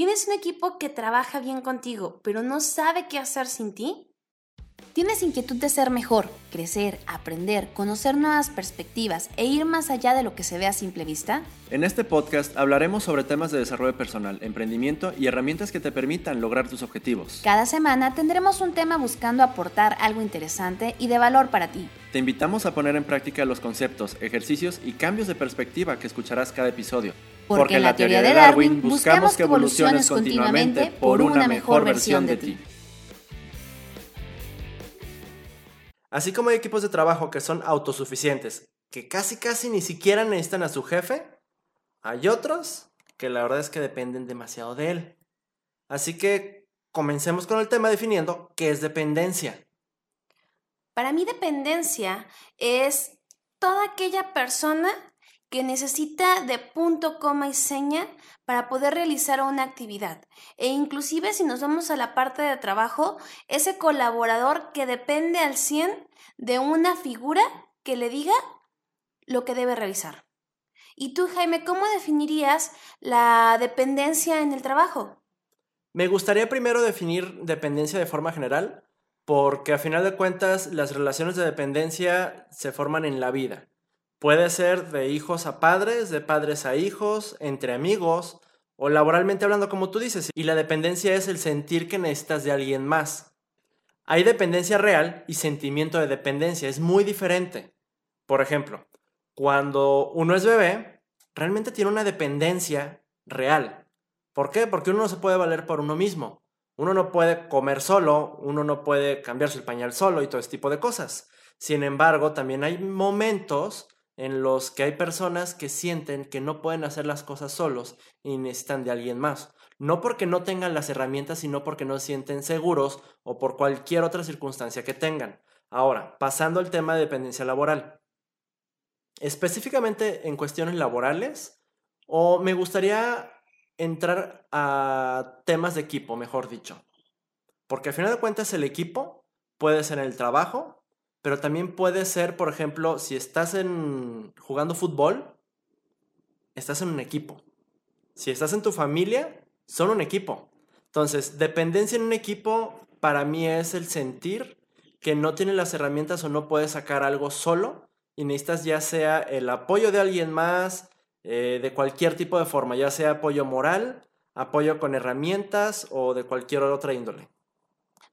¿Tienes un equipo que trabaja bien contigo, pero no sabe qué hacer sin ti? ¿Tienes inquietud de ser mejor, crecer, aprender, conocer nuevas perspectivas e ir más allá de lo que se ve a simple vista? En este podcast hablaremos sobre temas de desarrollo personal, emprendimiento y herramientas que te permitan lograr tus objetivos. Cada semana tendremos un tema buscando aportar algo interesante y de valor para ti. Te invitamos a poner en práctica los conceptos, ejercicios y cambios de perspectiva que escucharás cada episodio. Porque, en la teoría de Darwin buscamos que evoluciones continuamente por una mejor versión de ti. Así como hay equipos de trabajo que son autosuficientes, que casi casi ni siquiera necesitan a su jefe, hay otros que la verdad es que dependen demasiado de él. Así que comencemos con el tema definiendo qué es dependencia. Para mí dependencia es toda aquella persona que necesita de punto, coma y seña para poder realizar una actividad. E inclusive si nos vamos a la parte de trabajo, ese colaborador que depende al 100 de una figura que le diga lo que debe realizar. Y tú, Jaime, ¿cómo definirías la dependencia en el trabajo? Me gustaría primero definir dependencia de forma general, porque a final de cuentas las relaciones de dependencia se forman en la vida. Puede ser de hijos a padres, de padres a hijos, entre amigos o laboralmente hablando como tú dices. Y la dependencia es el sentir que necesitas de alguien más. Hay dependencia real y sentimiento de dependencia. Es muy diferente. Por ejemplo, cuando uno es bebé, realmente tiene una dependencia real. ¿Por qué? Porque uno no se puede valer por uno mismo. Uno no puede comer solo, uno no puede cambiarse el pañal solo y todo ese tipo de cosas. Sin embargo, también hay momentos en los que hay personas que sienten que no pueden hacer las cosas solos y necesitan de alguien más. No porque no tengan las herramientas, sino porque no se sienten seguros o por cualquier otra circunstancia que tengan. Ahora, pasando al tema de dependencia laboral. Específicamente en cuestiones laborales, o me gustaría entrar a temas de equipo, mejor dicho. Porque al final de cuentas el equipo puede ser en el trabajo, pero también puede ser, por ejemplo, si estás en, jugando fútbol, estás en un equipo. Si estás en tu familia, son un equipo. Entonces, dependencia en un equipo para mí es el sentir que no tienes las herramientas o no puedes sacar algo solo y necesitas ya sea el apoyo de alguien más, eh, de cualquier tipo de forma, ya sea apoyo moral, apoyo con herramientas o de cualquier otra índole.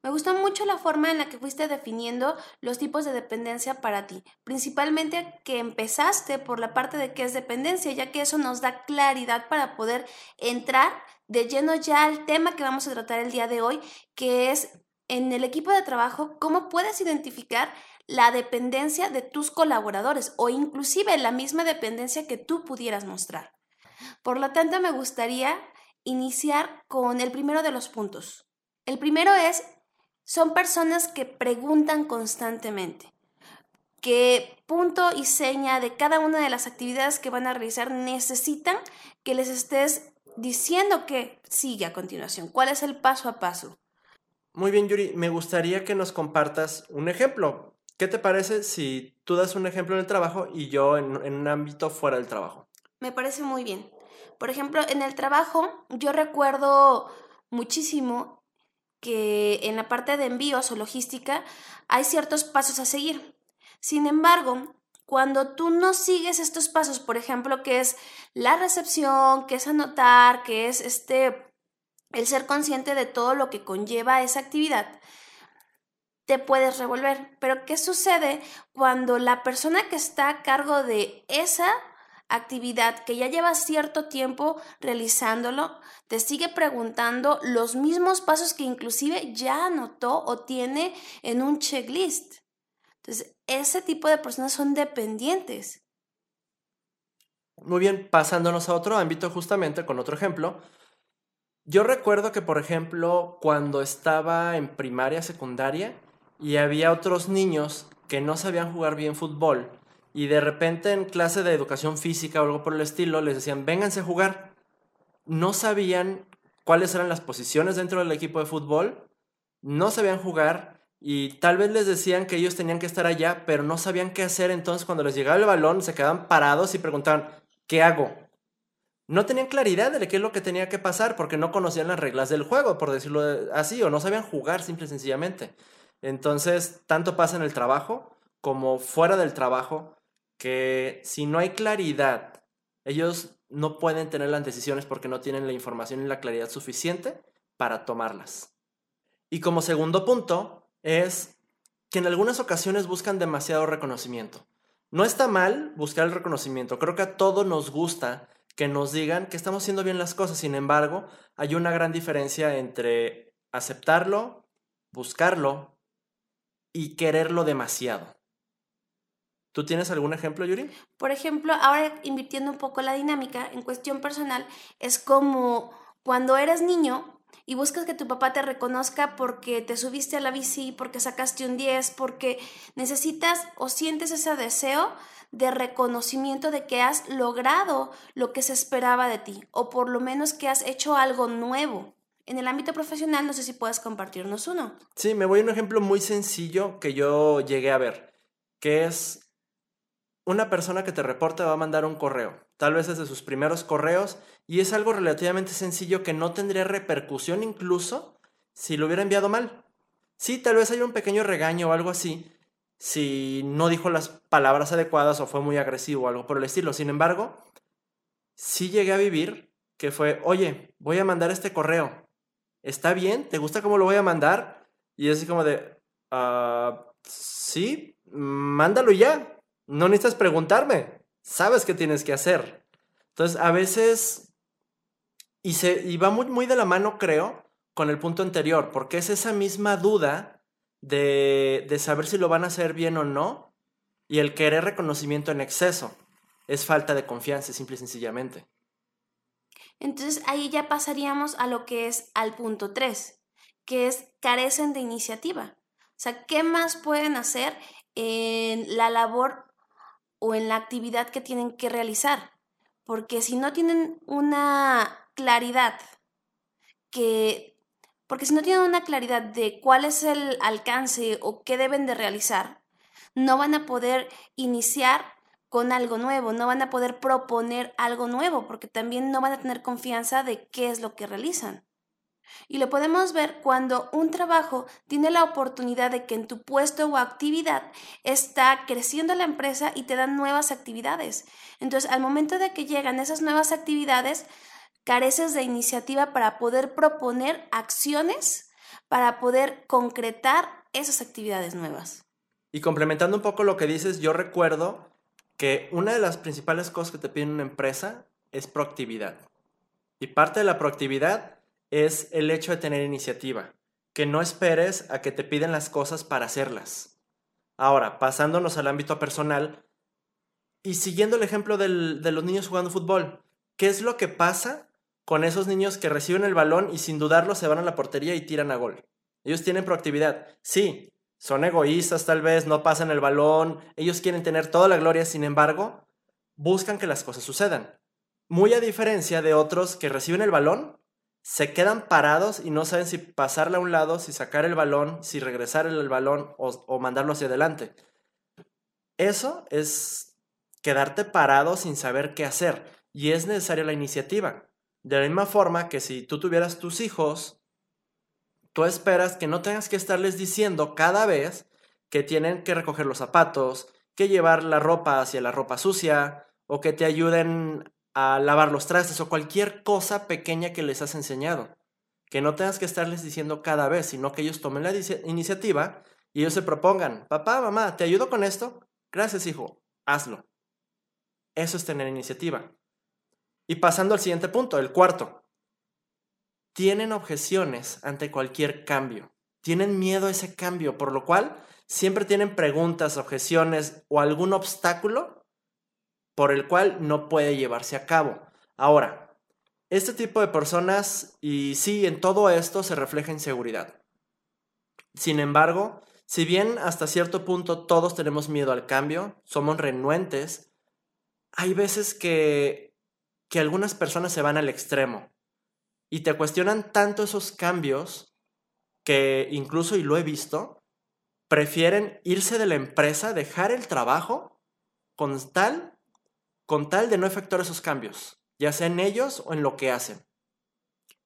Me gustó mucho la forma en la que fuiste definiendo los tipos de dependencia para ti, principalmente que empezaste por la parte de qué es dependencia, ya que eso nos da claridad para poder entrar de lleno ya al tema que vamos a tratar el día de hoy, que es en el equipo de trabajo, cómo puedes identificar la dependencia de tus colaboradores o inclusive la misma dependencia que tú pudieras mostrar. Por lo tanto, me gustaría iniciar con el primero de los puntos. El primero es son personas que preguntan constantemente, que punto y seña de cada una de las actividades que van a realizar necesitan que les estés diciendo que sigue a continuación, cuál es el paso a paso. Muy bien, Yuri, me gustaría que nos compartas un ejemplo. ¿Qué te parece si tú das un ejemplo en el trabajo y yo en, en un ámbito fuera del trabajo? Me parece muy bien. Por ejemplo, en el trabajo yo recuerdo muchísimo que en la parte de envíos o logística hay ciertos pasos a seguir. Sin embargo, cuando tú no sigues estos pasos, por ejemplo, que es la recepción, que es anotar, que es este el ser consciente de todo lo que conlleva esa actividad, te puedes revolver. Pero ¿qué sucede cuando la persona que está a cargo de esa actividad que ya lleva cierto tiempo realizándolo, te sigue preguntando los mismos pasos que inclusive ya anotó o tiene en un checklist. Entonces, ese tipo de personas son dependientes. Muy bien, pasándonos a otro ámbito justamente con otro ejemplo. Yo recuerdo que, por ejemplo, cuando estaba en primaria, secundaria, y había otros niños que no sabían jugar bien fútbol, y de repente en clase de educación física o algo por el estilo les decían, vénganse a jugar. No sabían cuáles eran las posiciones dentro del equipo de fútbol, no sabían jugar y tal vez les decían que ellos tenían que estar allá, pero no sabían qué hacer. Entonces cuando les llegaba el balón se quedaban parados y preguntaban, ¿qué hago? no tenían claridad de qué es lo que tenía que pasar porque no conocían las reglas del juego, por decirlo así, o no sabían jugar simple y sencillamente. Entonces, tanto pasa en el trabajo como fuera del trabajo, que si no hay claridad, ellos no pueden tener las decisiones porque no tienen la información y la claridad suficiente para tomarlas. Y como segundo punto es que en algunas ocasiones buscan demasiado reconocimiento. No está mal buscar el reconocimiento, creo que a todos nos gusta que nos digan que estamos haciendo bien las cosas. Sin embargo, hay una gran diferencia entre aceptarlo, buscarlo y quererlo demasiado. ¿Tú tienes algún ejemplo, Yuri? Por ejemplo, ahora invirtiendo un poco la dinámica, en cuestión personal, es como cuando eres niño y buscas que tu papá te reconozca porque te subiste a la bici, porque sacaste un 10, porque necesitas o sientes ese deseo de reconocimiento de que has logrado lo que se esperaba de ti o por lo menos que has hecho algo nuevo. En el ámbito profesional, no sé si puedes compartirnos uno. Sí, me voy a un ejemplo muy sencillo que yo llegué a ver, que es una persona que te reporta va a mandar un correo, tal vez es de sus primeros correos, y es algo relativamente sencillo que no tendría repercusión incluso si lo hubiera enviado mal. Sí, tal vez haya un pequeño regaño o algo así, si no dijo las palabras adecuadas o fue muy agresivo o algo por el estilo. Sin embargo, sí llegué a vivir que fue, oye, voy a mandar este correo. ¿Está bien? ¿Te gusta cómo lo voy a mandar? Y es así como de, ah, sí, mándalo ya. No necesitas preguntarme. Sabes qué tienes que hacer. Entonces, a veces, y, se, y va muy, muy de la mano, creo, con el punto anterior, porque es esa misma duda de, de saber si lo van a hacer bien o no, y el querer reconocimiento en exceso. Es falta de confianza, simple y sencillamente. Entonces ahí ya pasaríamos a lo que es al punto 3, que es carecen de iniciativa. O sea, ¿qué más pueden hacer en la labor o en la actividad que tienen que realizar? Porque si no tienen una claridad que porque si no tienen una claridad de cuál es el alcance o qué deben de realizar, no van a poder iniciar con algo nuevo, no van a poder proponer algo nuevo, porque también no van a tener confianza de qué es lo que realizan. Y lo podemos ver cuando un trabajo tiene la oportunidad de que en tu puesto o actividad está creciendo la empresa y te dan nuevas actividades. Entonces, al momento de que llegan esas nuevas actividades, careces de iniciativa para poder proponer acciones, para poder concretar esas actividades nuevas. Y complementando un poco lo que dices, yo recuerdo que una de las principales cosas que te pide una empresa es proactividad. Y parte de la proactividad es el hecho de tener iniciativa, que no esperes a que te piden las cosas para hacerlas. Ahora, pasándonos al ámbito personal y siguiendo el ejemplo de los niños jugando fútbol, ¿qué es lo que pasa con esos niños que reciben el balón y sin dudarlo se van a la portería y tiran a gol. Ellos tienen proactividad. Sí, son egoístas tal vez, no pasan el balón, ellos quieren tener toda la gloria, sin embargo, buscan que las cosas sucedan. Muy a diferencia de otros que reciben el balón, se quedan parados y no saben si pasarla a un lado, si sacar el balón, si regresar el balón o, o mandarlo hacia adelante. Eso es quedarte parado sin saber qué hacer y es necesaria la iniciativa. De la misma forma que si tú tuvieras tus hijos, tú esperas que no tengas que estarles diciendo cada vez que tienen que recoger los zapatos, que llevar la ropa hacia la ropa sucia, o que te ayuden a lavar los trastes, o cualquier cosa pequeña que les has enseñado. Que no tengas que estarles diciendo cada vez, sino que ellos tomen la iniciativa y ellos se propongan, papá, mamá, ¿te ayudo con esto? Gracias, hijo, hazlo. Eso es tener iniciativa. Y pasando al siguiente punto, el cuarto. Tienen objeciones ante cualquier cambio. Tienen miedo a ese cambio, por lo cual siempre tienen preguntas, objeciones o algún obstáculo por el cual no puede llevarse a cabo. Ahora, este tipo de personas, y sí, en todo esto se refleja inseguridad. Sin embargo, si bien hasta cierto punto todos tenemos miedo al cambio, somos renuentes, hay veces que que algunas personas se van al extremo y te cuestionan tanto esos cambios que incluso, y lo he visto, prefieren irse de la empresa, dejar el trabajo con tal, con tal de no efectuar esos cambios. ya sea en ellos o en lo que hacen.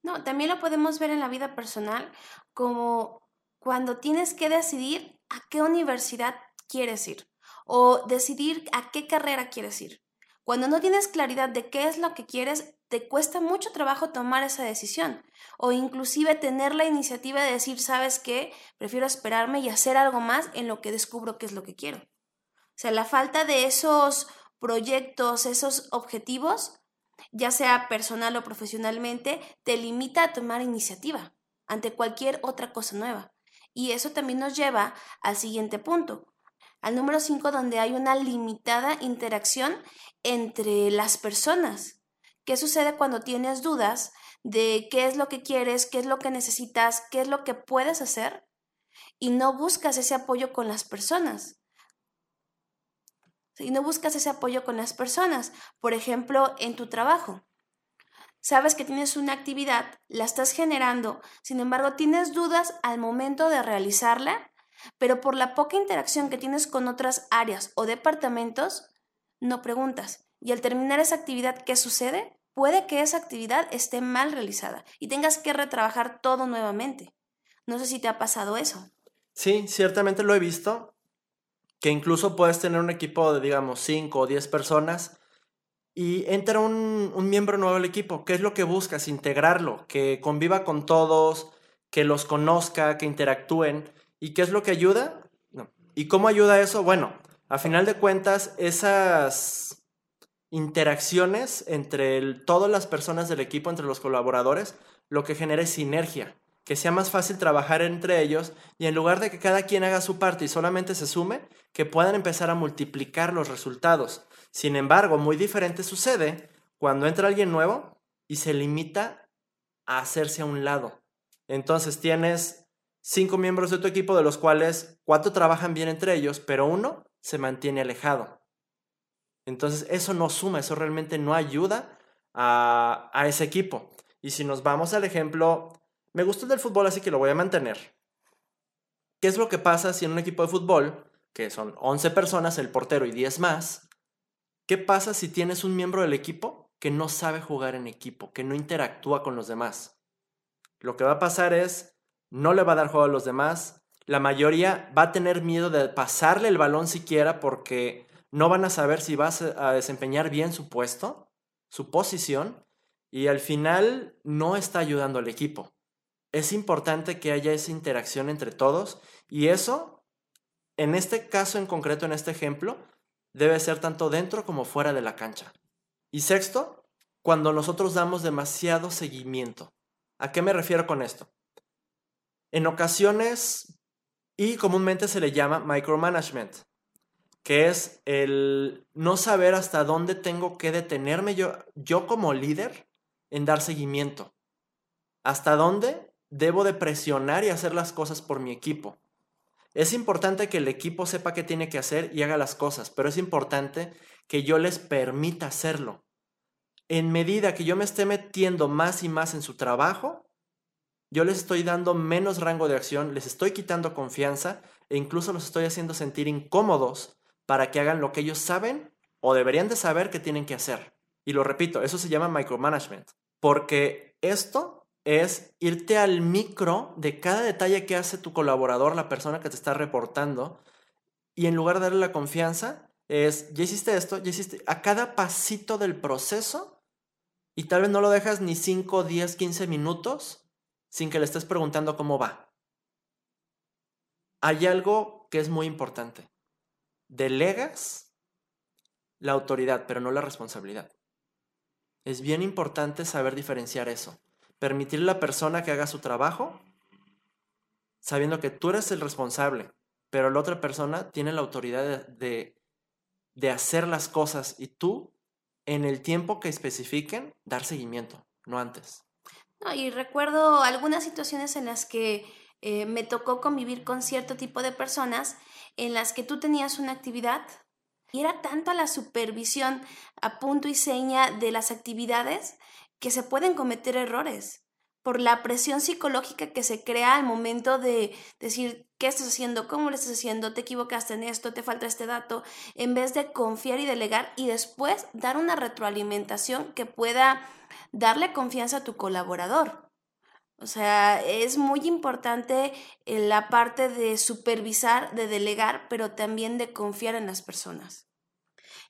No, también lo podemos ver en la vida personal como cuando tienes que decidir a qué universidad quieres ir o decidir a qué carrera quieres ir. Cuando no tienes claridad de qué es lo que quieres, te cuesta mucho trabajo tomar esa decisión o inclusive tener la iniciativa de decir, sabes qué, prefiero esperarme y hacer algo más en lo que descubro qué es lo que quiero. O sea, la falta de esos proyectos, esos objetivos, ya sea personal o profesionalmente, te limita a tomar iniciativa ante cualquier otra cosa nueva. Y eso también nos lleva al siguiente punto, al número 5, donde hay una limitada interacción entre las personas. ¿Qué sucede cuando tienes dudas de qué es lo que quieres, qué es lo que necesitas, qué es lo que puedes hacer y no buscas ese apoyo con las personas? Y no buscas ese apoyo con las personas, por ejemplo, en tu trabajo. Sabes que tienes una actividad, la estás generando, sin embargo, tienes dudas al momento de realizarla, pero por la poca interacción que tienes con otras áreas o departamentos, no preguntas. Y al terminar esa actividad, ¿qué sucede? Puede que esa actividad esté mal realizada y tengas que retrabajar todo nuevamente. No sé si te ha pasado eso. Sí, ciertamente lo he visto, que incluso puedes tener un equipo de, digamos, 5 o 10 personas y entra un, miembro nuevo al equipo. ¿Qué es lo que buscas? Integrarlo, que conviva con todos, que los conozca, que interactúen. ¿Y qué es lo que ayuda? ¿Y cómo ayuda eso? Bueno, a final de cuentas, esas interacciones entre todas las personas del equipo, entre los colaboradores, lo que genera es sinergia, que sea más fácil trabajar entre ellos y en lugar de que cada quien haga su parte y solamente se sume, que puedan empezar a multiplicar los resultados. Sin embargo, muy diferente sucede cuando entra alguien nuevo y se limita a hacerse a un lado. Entonces tienes cinco miembros de tu equipo de los cuales cuatro trabajan bien entre ellos, pero uno se mantiene alejado. Entonces, eso no suma, eso realmente no ayuda a, a ese equipo. Y si nos vamos al ejemplo, me gustó el del fútbol, así que lo voy a mantener. ¿Qué es lo que pasa si en un equipo de fútbol, que son 11 personas, el portero y 10 más, qué pasa si tienes un miembro del equipo que no sabe jugar en equipo, que no interactúa con los demás? Lo que va a pasar es, no le va a dar juego a los demás, la mayoría va a tener miedo de pasarle el balón siquiera porque no van a saber si vas a desempeñar bien su puesto, su posición, y al final no está ayudando al equipo. Es importante que haya esa interacción entre todos y eso, en este caso en concreto, en este ejemplo, debe ser tanto dentro como fuera de la cancha. Y sexto, cuando nosotros damos demasiado seguimiento. ¿A qué me refiero con esto? En ocasiones, y comúnmente se le llama micromanagement, que es el no saber hasta dónde tengo que detenerme yo, yo como líder en dar seguimiento. Hasta dónde debo de presionar y hacer las cosas por mi equipo. Es importante que el equipo sepa qué tiene que hacer y haga las cosas, pero es importante que yo les permita hacerlo. En medida que yo me esté metiendo más y más en su trabajo, yo les estoy dando menos rango de acción, les estoy quitando confianza e incluso los estoy haciendo sentir incómodos para que hagan lo que ellos saben o deberían de saber que tienen que hacer. Y lo repito, eso se llama micromanagement, porque esto es irte al micro de cada detalle que hace tu colaborador, la persona que te está reportando, y en lugar de darle la confianza, es, ya hiciste esto, ya hiciste, a cada pasito del proceso, y tal vez no lo dejas ni 5, 10, 15 minutos sin que le estés preguntando cómo va. Hay algo que es muy importante delegas la autoridad, pero no la responsabilidad. Es bien importante saber diferenciar eso. Permitirle a la persona que haga su trabajo sabiendo que tú eres el responsable, pero la otra persona tiene la autoridad de, de, hacer las cosas y tú, en el tiempo que especifiquen, dar seguimiento, no antes. No, y recuerdo algunas situaciones en las que eh, me tocó convivir con cierto tipo de personas en las que tú tenías una actividad y era tanto la supervisión a punto y seña de las actividades que se pueden cometer errores. por la presión psicológica que se crea al momento de decir qué estás haciendo, cómo lo estás haciendo, te equivocaste en esto, te falta este dato, en vez de confiar y delegar y después dar una retroalimentación que pueda darle confianza a tu colaborador. O sea, es muy importante la parte de supervisar, de delegar, pero también de confiar en las personas.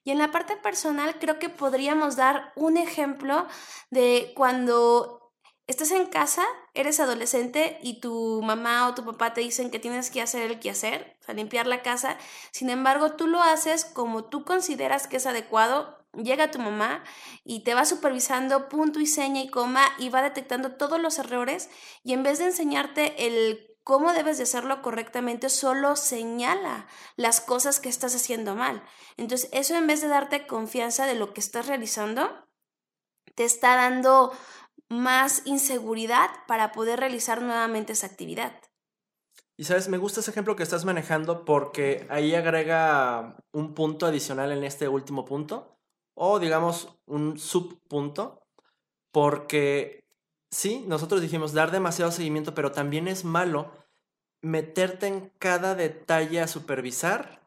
Y en la parte personal creo que podríamos dar un ejemplo de cuando estás en casa, eres adolescente y tu mamá o tu papá te dicen que tienes que hacer el quehacer, o sea, limpiar la casa. Sin embargo, tú lo haces como tú consideras que es adecuado. Llega tu mamá y te va supervisando punto y seña y coma y va detectando todos los errores y en vez de enseñarte el cómo debes de hacerlo correctamente, solo señala las cosas que estás haciendo mal. Entonces, eso en vez de darte confianza de lo que estás realizando, te está dando más inseguridad para poder realizar nuevamente esa actividad. Y sabes, me gusta ese ejemplo que estás manejando porque ahí agrega un punto adicional en este último punto, o digamos un subpunto, porque sí, nosotros dijimos dar demasiado seguimiento, pero también es malo meterte en cada detalle a supervisar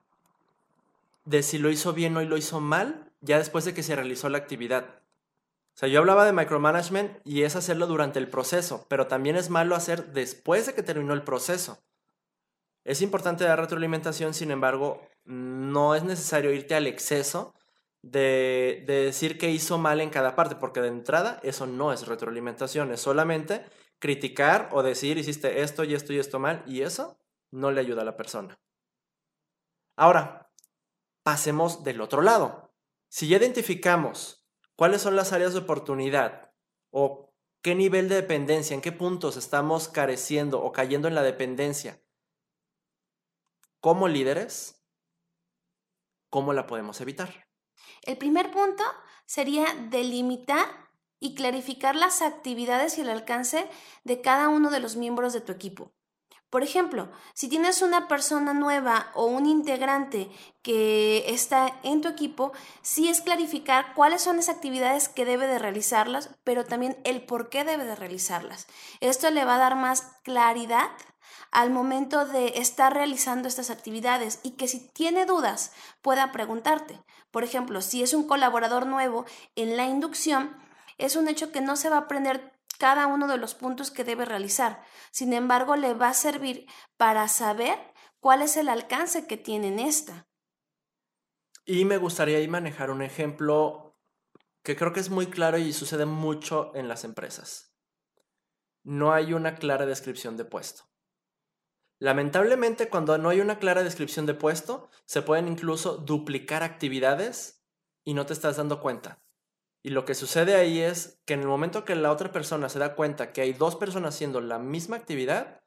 de si lo hizo bien o lo hizo mal, ya después de que se realizó la actividad. O sea, yo hablaba de micromanagement y es hacerlo durante el proceso, pero también es malo hacer después de que terminó el proceso. Es importante dar retroalimentación, sin embargo, no es necesario irte al exceso de, de, decir que hizo mal en cada parte, porque de entrada eso no es retroalimentación, es solamente criticar o decir hiciste esto y esto y esto mal, y eso no le ayuda a la persona. Ahora, pasemos del otro lado. Si ya identificamos ¿Cuáles son las áreas de oportunidad? ¿O qué nivel de dependencia, en qué puntos estamos careciendo o cayendo en la dependencia? Como líderes, ¿cómo la podemos evitar? El primer punto sería delimitar y clarificar las actividades y el alcance de cada uno de los miembros de tu equipo. Por ejemplo, si tienes una persona nueva o un integrante que está en tu equipo, sí es clarificar cuáles son las actividades que debe de realizarlas, pero también el por qué debe de realizarlas. Esto le va a dar más claridad al momento de estar realizando estas actividades y que si tiene dudas pueda preguntarte. Por ejemplo, si es un colaborador nuevo en la inducción, es un hecho que no se va a aprender cada uno de los puntos que debe realizar. Sin embargo, le va a servir para saber cuál es el alcance que tiene en esta. Y me gustaría ahí manejar un ejemplo que creo que es muy claro y sucede mucho en las empresas. No hay una clara descripción de puesto. Lamentablemente, cuando no hay una clara descripción de puesto, se pueden incluso duplicar actividades y no te estás dando cuenta. Y lo que sucede ahí es que en el momento que la otra persona se da cuenta que hay dos personas haciendo la misma actividad,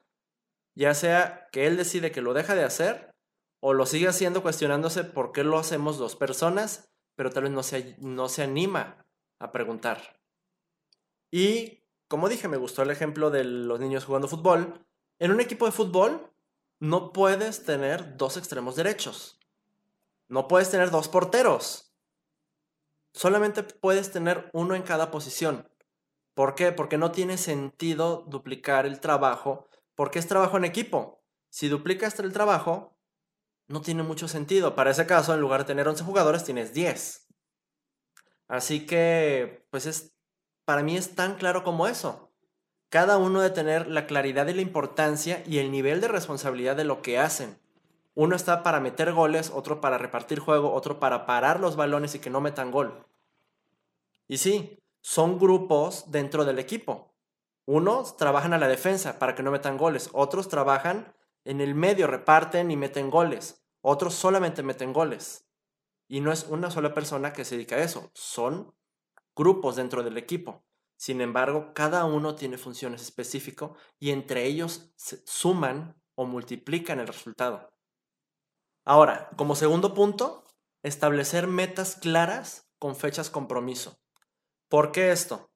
ya sea que él decide que lo deja de hacer o lo sigue haciendo cuestionándose por qué lo hacemos dos personas, pero tal vez no se, no se anima a preguntar. Y como dije, me gustó el ejemplo de los niños jugando fútbol. En un equipo de fútbol no puedes tener dos extremos derechos. No puedes tener dos porteros solamente puedes tener uno en cada posición. ¿Por qué? Porque no tiene sentido duplicar el trabajo, porque es trabajo en equipo. Si duplicas el trabajo, no tiene mucho sentido. Para ese caso, en lugar de tener 11 jugadores, tienes 10. Así que, pues es, para mí es tan claro como eso. Cada uno de tener la claridad y la importancia y el nivel de responsabilidad de lo que hacen. Uno está para meter goles, otro para repartir juego, otro para parar los balones y que no metan gol. Y sí, son grupos dentro del equipo. Unos trabajan a la defensa para que no metan goles, otros trabajan en el medio, reparten y meten goles, otros solamente meten goles. Y no es una sola persona que se dedica a eso, son grupos dentro del equipo. Sin embargo, cada uno tiene funciones específicas y entre ellos se suman o multiplican el resultado. Ahora, como segundo punto, establecer metas claras con fechas compromiso. ¿Por qué esto?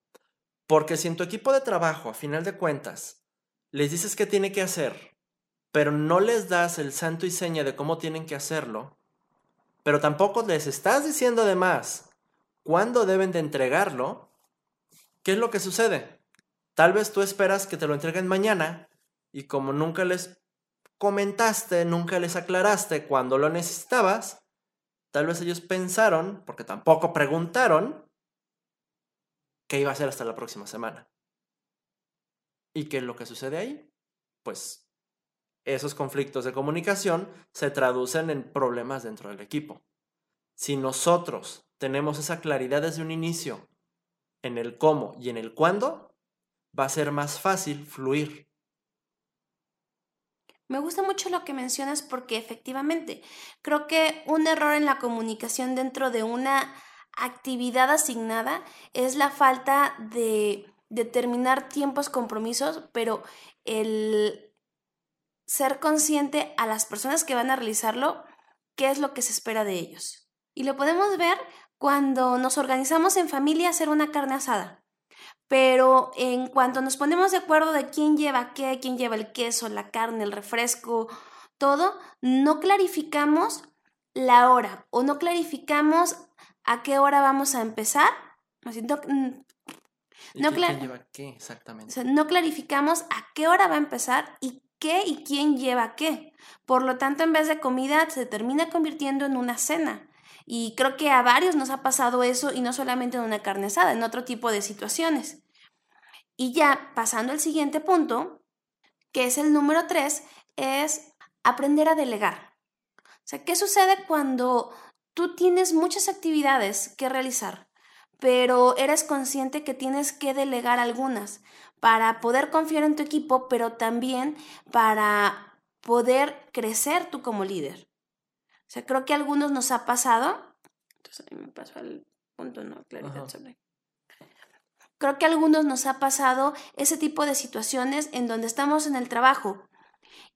Porque si en tu equipo de trabajo, a final de cuentas, les dices qué tiene que hacer, pero no les das el santo y seña de cómo tienen que hacerlo, pero tampoco les estás diciendo además cuándo deben de entregarlo, ¿qué es lo que sucede? Tal vez tú esperas que te lo entreguen mañana y como nunca les comentaste, nunca les aclaraste cuando lo necesitabas, tal vez ellos pensaron, porque tampoco preguntaron, que iba a ser hasta la próxima semana. ¿Y qué es lo que sucede ahí? Pues esos conflictos de comunicación se traducen en problemas dentro del equipo. Si nosotros tenemos esa claridad desde un inicio en el cómo y en el cuándo, va a ser más fácil fluir. Me gusta mucho lo que mencionas porque efectivamente creo que un error en la comunicación dentro de una actividad asignada es la falta de determinar tiempos, compromisos, pero el ser consciente a las personas que van a realizarlo, qué es lo que se espera de ellos. Y lo podemos ver cuando nos organizamos en familia hacer una carne asada. Pero en cuanto nos ponemos de acuerdo de quién lleva qué, quién lleva el queso, la carne, el refresco, todo, no clarificamos la hora o no clarificamos a qué hora vamos a empezar. No, quién lleva qué exactamente? no clarificamos a qué hora va a empezar y qué y quién lleva qué. Por lo tanto, en vez de comida, se termina convirtiendo en una cena. Y creo que a varios nos ha pasado eso y no solamente en una carne asada, en otro tipo de situaciones. Y ya pasando al siguiente punto, que es el número tres, es aprender a delegar. O sea, ¿qué sucede cuando tú tienes muchas actividades que realizar, pero eres consciente que tienes que delegar algunas para poder confiar en tu equipo, pero también para poder crecer tú como líder? O sea, creo que a algunos nos ha pasado. Entonces ahí me pasó al punto, no, claridad sobre. Creo que a algunos nos ha pasado ese tipo de situaciones en donde estamos en el trabajo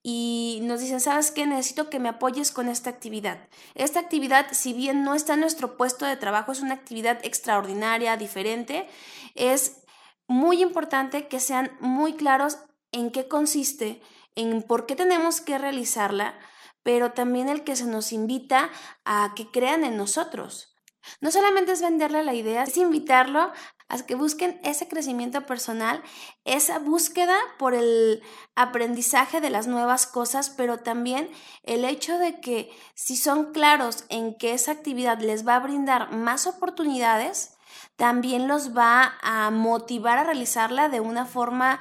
y nos dicen, ¿sabes qué? Necesito que me apoyes con esta actividad. Esta actividad, si bien no está en nuestro puesto de trabajo, es una actividad extraordinaria, diferente, es muy importante que sean muy claros en qué consiste, en por qué tenemos que realizarla, pero también el que se nos invita a que crean en nosotros. No solamente es venderle la idea, es invitarlo a que busquen ese crecimiento personal, esa búsqueda por el aprendizaje de las nuevas cosas, pero también el hecho de que si son claros en que esa actividad les va a brindar más oportunidades, también los va a motivar a realizarla de una forma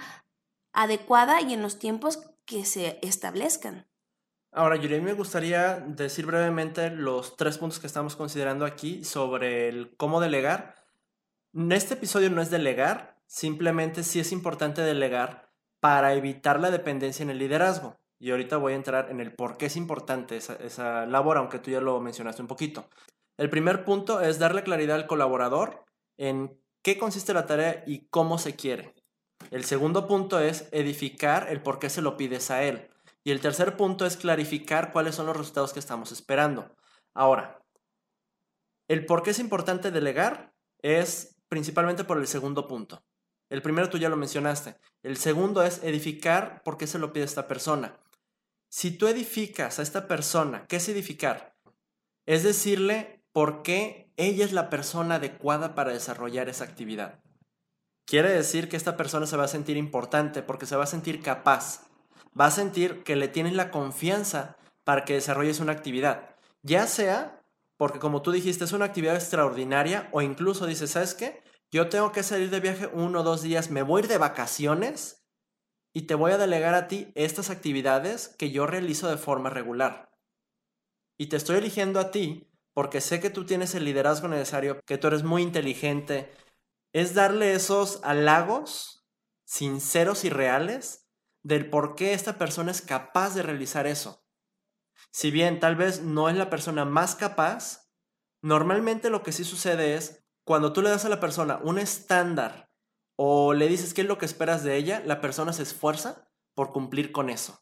adecuada y en los tiempos que se establezcan. Ahora, Yuri, me gustaría decir brevemente los tres puntos que estamos considerando aquí sobre el cómo delegar. Este episodio no es delegar, simplemente sí es importante delegar para evitar la dependencia en el liderazgo. Y ahorita voy a entrar en el por qué es importante esa, esa labor, aunque tú ya lo mencionaste un poquito. El primer punto es darle claridad al colaborador en qué consiste la tarea y cómo se quiere. El segundo punto es edificar el por qué se lo pides a él. Y el tercer punto es clarificar cuáles son los resultados que estamos esperando. Ahora, el por qué es importante delegar es principalmente por el segundo punto. El primero tú ya lo mencionaste. El segundo es edificar por qué se lo pide esta persona. Si tú edificas a esta persona, ¿qué es edificar? Es decirle por qué ella es la persona adecuada para desarrollar esa actividad. Quiere decir que esta persona se va a sentir importante porque se va a sentir capaz, va a sentir que le tienes la confianza para que desarrolles una actividad. Ya sea porque como tú dijiste es una actividad extraordinaria o incluso dices, ¿sabes qué? Yo tengo que salir de viaje uno o dos días, me voy a ir de vacaciones y te voy a delegar a ti estas actividades que yo realizo de forma regular. Y te estoy eligiendo a ti porque sé que tú tienes el liderazgo necesario, que tú eres muy inteligente. Es darle esos halagos sinceros y reales del por qué esta persona es capaz de realizar eso. Si bien tal vez no es la persona más capaz, normalmente lo que sí sucede es cuando tú le das a la persona un estándar o le dices qué es lo que esperas de ella, la persona se esfuerza por cumplir con eso.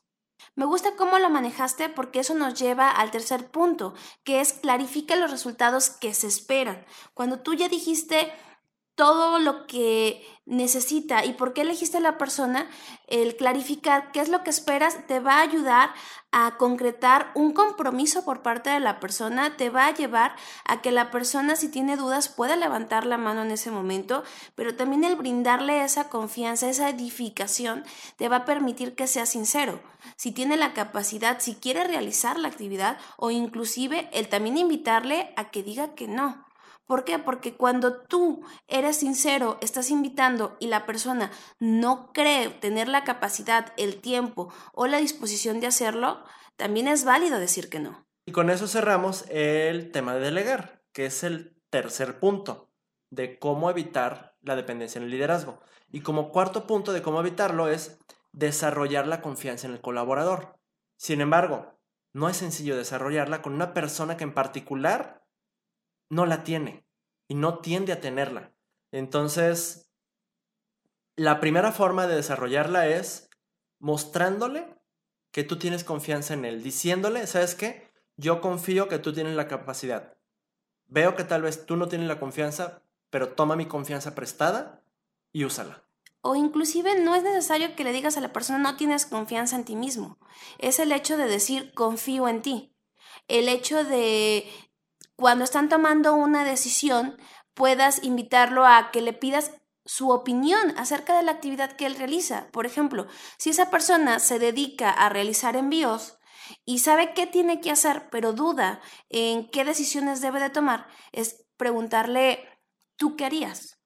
Me gusta cómo lo manejaste porque eso nos lleva al tercer punto, que es clarifica los resultados que se esperan. Cuando tú ya dijiste todo lo que necesita. Y por qué elegiste a la persona, el clarificar qué es lo que esperas te va a ayudar a concretar un compromiso por parte de la persona, te va a llevar a que la persona si tiene dudas pueda levantar la mano en ese momento, pero también el brindarle esa confianza, esa edificación, te va a permitir que sea sincero, si tiene la capacidad, si quiere realizar la actividad o inclusive el también invitarle a que diga que no. ¿Por qué? Porque cuando tú eres sincero, estás invitando y la persona no cree tener la capacidad, el tiempo o la disposición de hacerlo, también es válido decir que no. Y con eso cerramos el tema de delegar, que es el tercer punto de cómo evitar la dependencia en el liderazgo. Y como cuarto punto de cómo evitarlo es desarrollar la confianza en el colaborador. Sin embargo, no es sencillo desarrollarla con una persona que en particular no la tiene y no tiende a tenerla. Entonces, la primera forma de desarrollarla es mostrándole que tú tienes confianza en él, diciéndole, ¿sabes qué? Yo confío que tú tienes la capacidad. Veo que tal vez tú no tienes la confianza, pero toma mi confianza prestada y úsala. O inclusive no es necesario que le digas a la persona no tienes confianza en ti mismo. Es el hecho de decir confío en ti. El hecho de cuando están tomando una decisión, puedas invitarlo a que le pidas su opinión acerca de la actividad que él realiza. Por ejemplo, si esa persona se dedica a realizar envíos y sabe qué tiene que hacer, pero duda en qué decisiones debe de tomar, es preguntarle, ¿tú qué harías?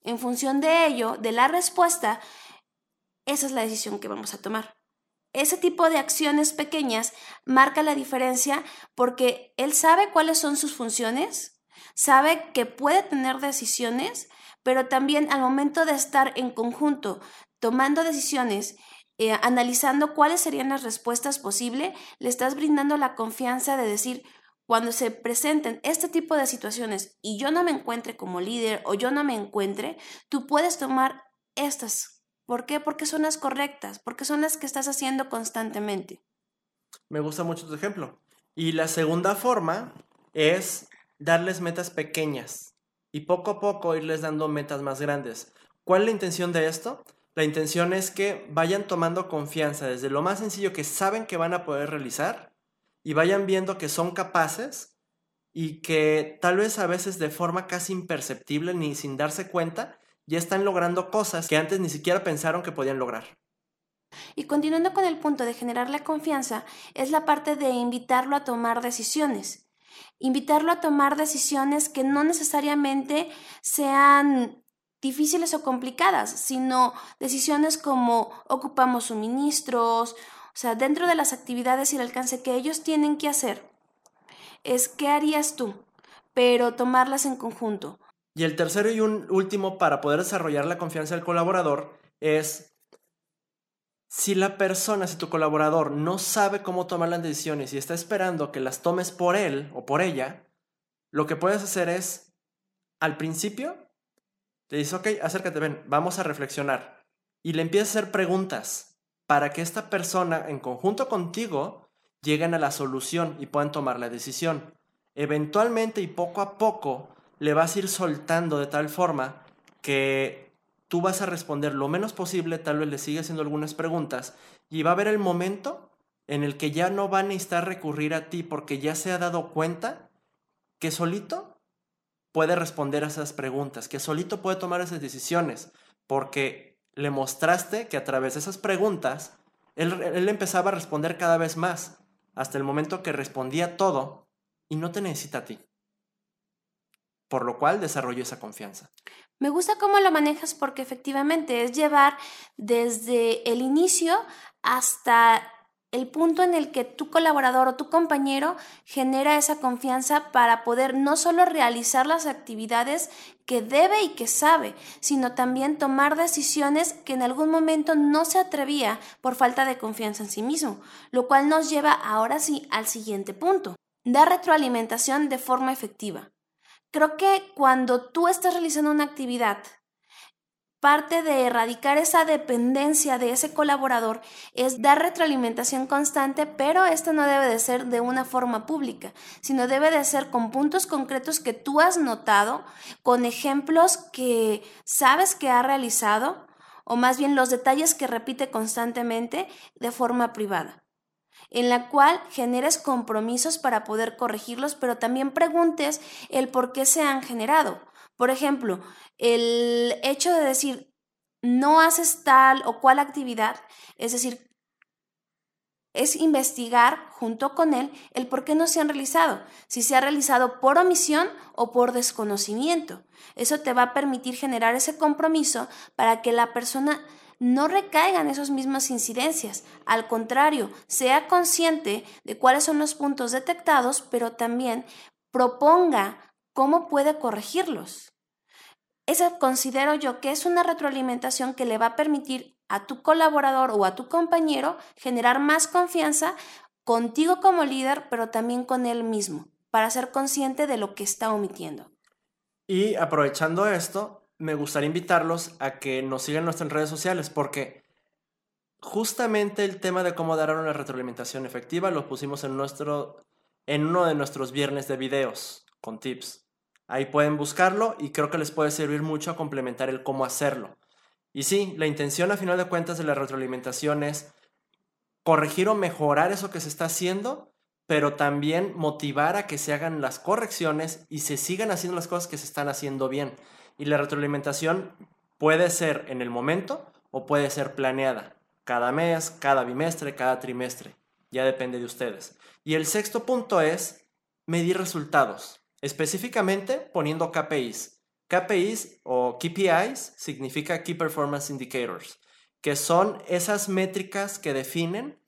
En función de ello, de la respuesta, esa es la decisión que vamos a tomar. Ese tipo de acciones pequeñas marca la diferencia porque él sabe cuáles son sus funciones, sabe que puede tener decisiones, pero también al momento de estar en conjunto tomando decisiones, eh, analizando cuáles serían las respuestas posibles, le estás brindando la confianza de decir, cuando se presenten este tipo de situaciones y yo no me encuentre como líder o yo no me encuentre, tú puedes tomar estas ¿Por qué? Porque son las correctas, porque son las que estás haciendo constantemente. Me gusta mucho tu ejemplo. Y la segunda forma es darles metas pequeñas y poco a poco irles dando metas más grandes. ¿Cuál es la intención de esto? La intención es que vayan tomando confianza desde lo más sencillo que saben que van a poder realizar y vayan viendo que son capaces y que tal vez a veces de forma casi imperceptible ni sin darse cuenta ya están logrando cosas que antes ni siquiera pensaron que podían lograr. Y continuando con el punto de generar la confianza, es la parte de invitarlo a tomar decisiones. Invitarlo a tomar decisiones que no necesariamente sean difíciles o complicadas, sino decisiones como ocupamos suministros, o sea, dentro de las actividades y el alcance que ellos tienen que hacer, es qué harías tú, pero tomarlas en conjunto. Y el tercero y un último para poder desarrollar la confianza del colaborador es si la persona, si tu colaborador no sabe cómo tomar las decisiones y está esperando que las tomes por él o por ella, lo que puedes hacer es, al principio, te dice, ok, acércate, ven, vamos a reflexionar. Y le empiezas a hacer preguntas para que esta persona, en conjunto contigo, lleguen a la solución y puedan tomar la decisión. Eventualmente y poco a poco, le vas a ir soltando de tal forma que tú vas a responder lo menos posible, tal vez le sigue haciendo algunas preguntas y va a haber el momento en el que ya no va a necesitar recurrir a ti porque ya se ha dado cuenta que solito puede responder a esas preguntas, que solito puede tomar esas decisiones, porque le mostraste que a través de esas preguntas él, él empezaba a responder cada vez más, hasta el momento que respondía todo y no te necesita a ti por lo cual desarrollo esa confianza. Me gusta cómo lo manejas porque efectivamente es llevar desde el inicio hasta el punto en el que tu colaborador o tu compañero genera esa confianza para poder no solo realizar las actividades que debe y que sabe, sino también tomar decisiones que en algún momento no se atrevía por falta de confianza en sí mismo, lo cual nos lleva ahora sí al siguiente punto, dar retroalimentación de forma efectiva. Creo que cuando tú estás realizando una actividad parte de erradicar esa dependencia de ese colaborador es dar retroalimentación constante, pero esto no debe de ser de una forma pública, sino debe de ser con puntos concretos que tú has notado, con ejemplos que sabes que ha realizado, o más bien los detalles que repite constantemente de forma privada en la cual generes compromisos para poder corregirlos, pero también preguntes el por qué se han generado. Por ejemplo, el hecho de decir no haces tal o cual actividad, es decir, es investigar junto con él el por qué no se han realizado, si se ha realizado por omisión o por desconocimiento. Eso te va a permitir generar ese compromiso para que la persona no recaiga en esas mismas incidencias. Al contrario, sea consciente de cuáles son los puntos detectados, pero también proponga cómo puede corregirlos. Eso considero yo que es una retroalimentación que le va a permitir a tu colaborador o a tu compañero generar más confianza contigo como líder, pero también con él mismo, para ser consciente de lo que está omitiendo. Y aprovechando esto, me gustaría invitarlos a que nos sigan en nuestras redes sociales, porque justamente el tema de cómo dar una retroalimentación efectiva lo pusimos en, nuestro, en uno de nuestros viernes de videos con tips. Ahí pueden buscarlo y creo que les puede servir mucho a complementar el cómo hacerlo. Y sí, la intención a final de cuentas de la retroalimentación es corregir o mejorar eso que se está haciendo, pero también motivar a que se hagan las correcciones y se sigan haciendo las cosas que se están haciendo bien. Y la retroalimentación puede ser en el momento o puede ser planeada, cada mes, cada bimestre, cada trimestre. Ya depende de ustedes. Y el sexto punto es medir resultados. Específicamente poniendo KPIs. KPIs o KPIs significa Key Performance Indicators, que son esas métricas que definen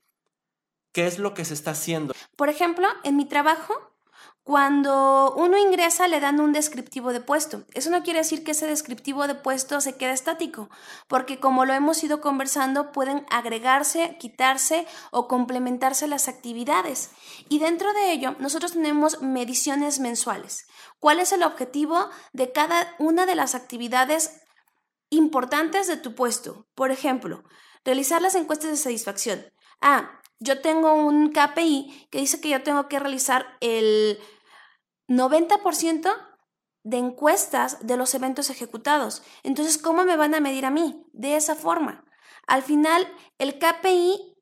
qué es lo que se está haciendo. Por ejemplo, en mi trabajo cuando uno ingresa le dan un descriptivo de puesto. Eso no quiere decir que ese descriptivo de puesto se quede estático, porque como lo hemos ido conversando, pueden agregarse, quitarse o complementarse las actividades. Y dentro de ello, nosotros tenemos mediciones mensuales. ¿Cuál es el objetivo de cada una de las actividades importantes de tu puesto? Por ejemplo, realizar las encuestas de satisfacción. Ah, yo tengo un KPI que dice que yo tengo que realizar el 90% de encuestas de los eventos ejecutados. Entonces, ¿cómo me van a medir a mí? De esa forma. Al final, el KPI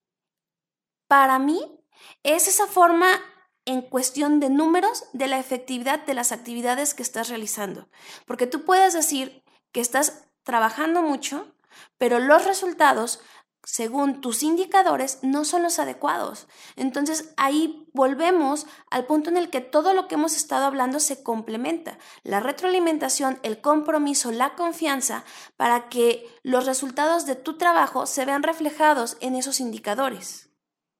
para mí es esa forma en cuestión de números de la efectividad de las actividades que estás realizando. Porque tú puedes decir que estás trabajando mucho, pero los resultados según tus indicadores, no son los adecuados. Entonces ahí volvemos al punto en el que todo lo que hemos estado hablando se complementa. La retroalimentación, el compromiso, la confianza para que los resultados de tu trabajo se vean reflejados en esos indicadores.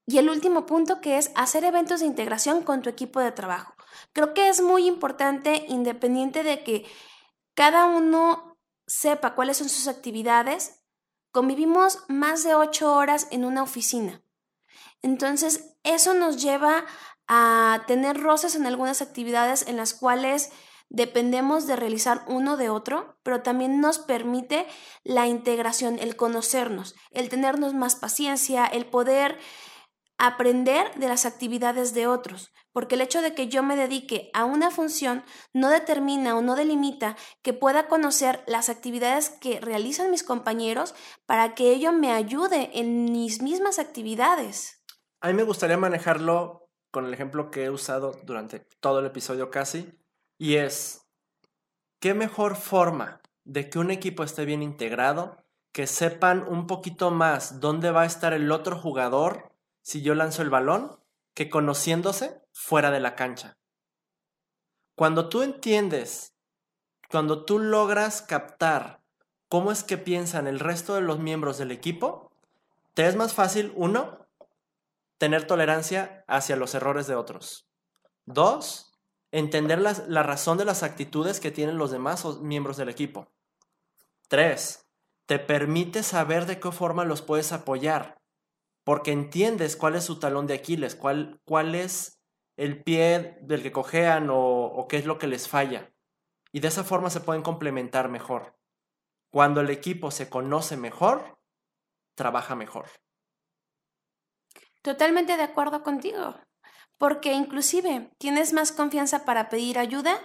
Y el último punto que es hacer eventos de integración con tu equipo de trabajo. Creo que es muy importante, independiente de que cada uno sepa cuáles son sus actividades, Convivimos más de ocho horas en una oficina. Entonces, eso nos lleva a tener roces en algunas actividades en las cuales dependemos de realizar uno de otro, pero también nos permite la integración, el conocernos, el tenernos más paciencia, el poder aprender de las actividades de otros, porque el hecho de que yo me dedique a una función no determina o no delimita que pueda conocer las actividades que realizan mis compañeros para que ello me ayude en mis mismas actividades. A mí me gustaría manejarlo con el ejemplo que he usado durante todo el episodio casi, y es, ¿qué mejor forma de que un equipo esté bien integrado, que sepan un poquito más dónde va a estar el otro jugador si yo lanzo el balón que conociéndose fuera de la cancha. Cuando tú entiendes, cuando tú logras captar cómo es que piensan el resto de los miembros del equipo, te es más fácil, uno, tener tolerancia hacia los errores de otros. Dos, entender la, la razón de las actitudes que tienen los demás miembros del equipo. Tres, te permite saber de qué forma los puedes apoyar porque entiendes cuál es su talón de Aquiles, cuál, cuál es el pie del que cojean o, qué es lo que les falla. Y de esa forma se pueden complementar mejor. Cuando el equipo se conoce mejor, trabaja mejor. Totalmente de acuerdo contigo. Porque inclusive tienes más confianza para pedir ayuda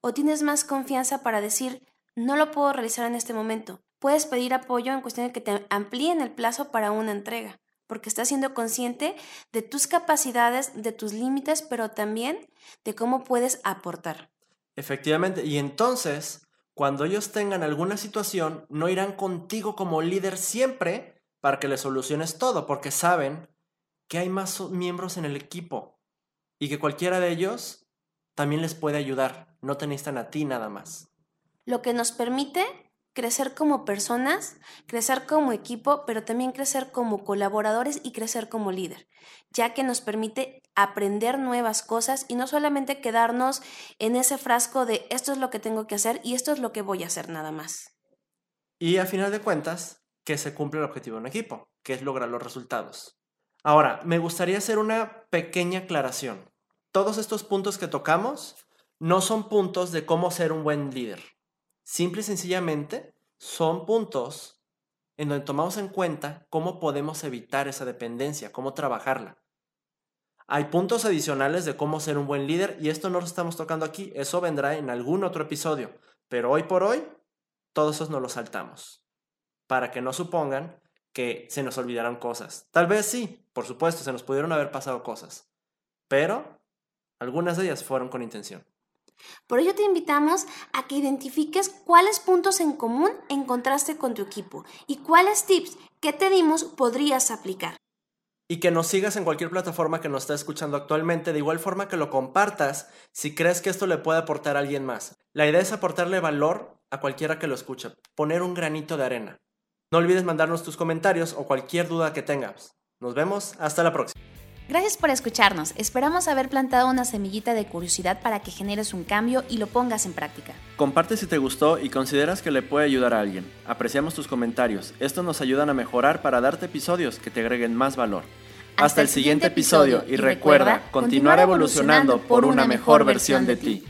o tienes más confianza para decir, no lo puedo realizar en este momento. Puedes pedir apoyo en cuestión de que te amplíen el plazo para una entrega, porque estás siendo consciente de tus capacidades, de tus límites, pero también de cómo puedes aportar. Efectivamente, y entonces, cuando ellos tengan alguna situación, no irán contigo como líder siempre para que les soluciones todo, porque saben que hay más miembros en el equipo y que cualquiera de ellos también les puede ayudar, no te necesitan a ti nada más. Lo que nos permite crecer como personas, crecer como equipo, pero también crecer como colaboradores y crecer como líder, ya que nos permite aprender nuevas cosas y no solamente quedarnos en ese frasco de esto es lo que tengo que hacer y esto es lo que voy a hacer nada más. Y a final de cuentas, que se cumple el objetivo de un equipo, que es lograr los resultados. Ahora, me gustaría hacer una pequeña aclaración. Todos estos puntos que tocamos no son puntos de cómo ser un buen líder. Simple y sencillamente son puntos en donde tomamos en cuenta cómo podemos evitar esa dependencia, cómo trabajarla. Hay puntos adicionales de cómo ser un buen líder y esto no lo estamos tocando aquí, eso vendrá en algún otro episodio, pero hoy por hoy todos esos nos los saltamos, para que no supongan que se nos olvidaron cosas. Tal vez sí, por supuesto, se nos pudieron haber pasado cosas, pero algunas de ellas fueron con intención. Por ello te invitamos a que identifiques cuáles puntos en común encontraste con tu equipo y cuáles tips que te dimos podrías aplicar. Y que nos sigas en cualquier plataforma que nos esté escuchando actualmente, de igual forma que lo compartas si crees que esto le puede aportar a alguien más. La idea es aportarle valor a cualquiera que lo escuche, poner un granito de arena. No olvides mandarnos tus comentarios o cualquier duda que tengas. Nos vemos, hasta la próxima. Gracias por escucharnos. Esperamos haber plantado una semillita de curiosidad para que generes un cambio y lo pongas en práctica. Comparte si te gustó y consideras que le puede ayudar a alguien. Apreciamos tus comentarios. Estos nos ayudan a mejorar para darte episodios que te agreguen más valor. Hasta, el siguiente episodio y recuerda continuar evolucionando por una mejor versión de ti.